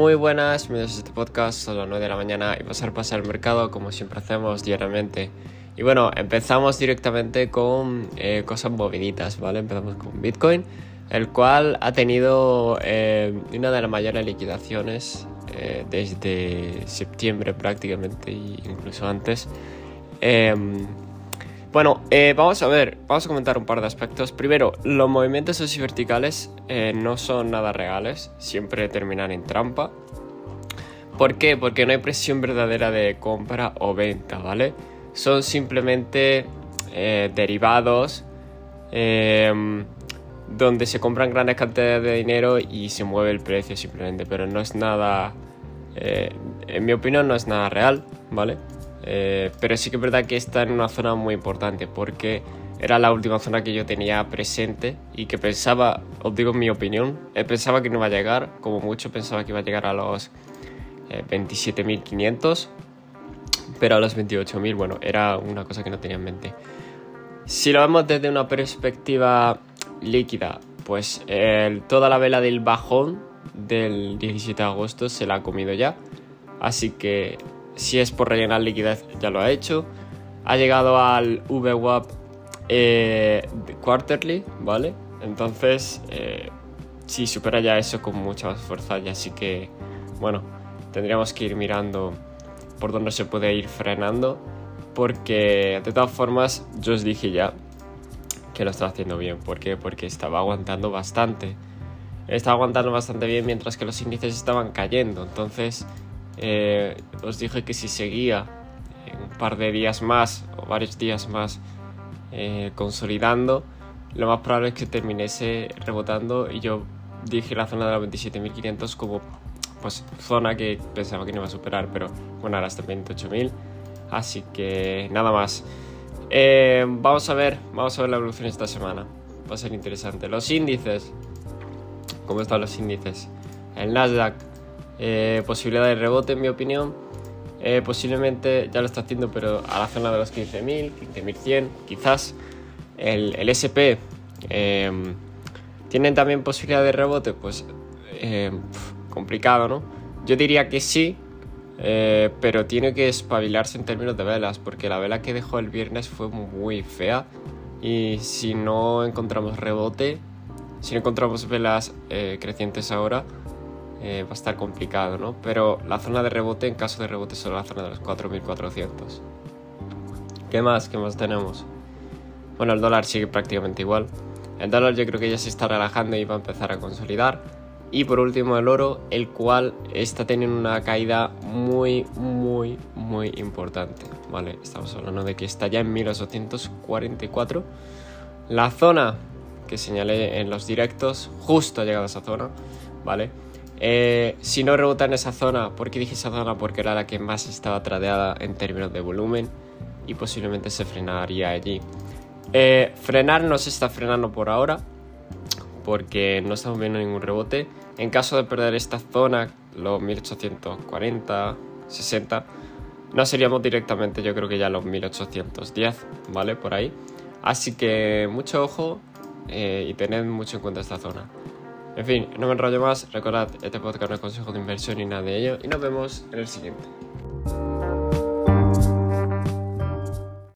Muy buenas, bienvenidos a este podcast, son las 9 de la mañana y pasar a pasar el mercado como siempre hacemos diariamente. Y bueno, empezamos directamente con eh, cosas moviditas, ¿vale? Empezamos con Bitcoin, el cual ha tenido eh, una de las mayores liquidaciones eh, desde septiembre prácticamente, incluso antes. Bueno, vamos a ver, vamos a comentar un par de aspectos. Primero, los movimientos así verticales no son nada reales, siempre terminan en trampa. ¿Por qué? Porque no hay presión verdadera de compra o venta, ¿vale? son simplemente eh, derivados donde se compran grandes cantidades de dinero y se mueve el precio simplemente, pero no es nada, eh, en mi opinión no es nada real, ¿vale? Eh, pero sí que es verdad que está en una zona muy importante porque era la última zona que yo tenía presente y que pensaba, os digo mi opinión, pensaba que no iba a llegar, como mucho pensaba que iba a llegar a los 27.500 pero a los 28.000, bueno, era una cosa que no tenía en mente. Si lo vemos desde una perspectiva líquida, pues toda la vela del bajón del 17 de agosto se la ha comido ya. Así que si es por rellenar liquidez, ya lo ha hecho. Ha llegado al VWAP eh, quarterly, ¿vale? Entonces, eh, si supera ya eso con mucha más fuerza, ya así que, bueno, tendríamos que ir mirando por dónde se puede ir frenando, porque de todas formas yo os dije ya que lo estaba haciendo bien. ¿Por qué? Porque estaba aguantando bastante. Estaba aguantando bastante bien mientras que los índices estaban cayendo. Entonces eh, os dije que si seguía un par de días más o varios días más eh, consolidando, lo más probable es que terminase rebotando y yo dije la zona de los 27.500 como pues zona que pensaba que no iba a superar, pero bueno, ahora está en 28.000. Así que nada más. Eh, vamos a ver, vamos a ver la evolución esta semana. Va a ser interesante. Los índices. ¿Cómo están los índices? El Nasdaq. Eh, posibilidad de rebote, en mi opinión. Eh, posiblemente ya lo está haciendo, pero a la zona de los 15.000, 15.100, quizás. El, el SP. ¿Tienen también posibilidad de rebote? Pues complicado, ¿no? Yo diría que sí, eh, pero tiene que espabilarse en términos de velas, porque la vela que dejó el viernes fue muy fea. Y si no encontramos rebote, si no encontramos velas eh, crecientes ahora, eh, va a estar complicado, ¿no? Pero la zona de rebote, en caso de rebote, es la zona de los 4400. ¿Qué más? ¿Qué más tenemos? Bueno, el dólar sigue prácticamente igual. El dólar yo creo que ya se está relajando y va a empezar a consolidar. Y por último el oro, el cual está teniendo una caída muy, muy, muy importante. Vale, estamos hablando de que está ya en 1844. La zona que señalé en los directos, justo ha llegado a esa zona, ¿vale? Eh, si no rebota en esa zona, ¿por qué dije esa zona? Porque era la que más estaba tradeada en términos de volumen y posiblemente se frenaría allí. Eh, frenar no se está frenando por ahora, porque no estamos viendo ningún rebote. En caso de perder esta zona, los 1840, 60, no seríamos directamente, yo creo que ya los 1810, ¿vale? Por ahí. Así que mucho ojo eh, y tened mucho en cuenta esta zona. En fin, no me enrollo más. Recordad, este podcast no es consejo de inversión ni nada de ello. Y nos vemos en el siguiente.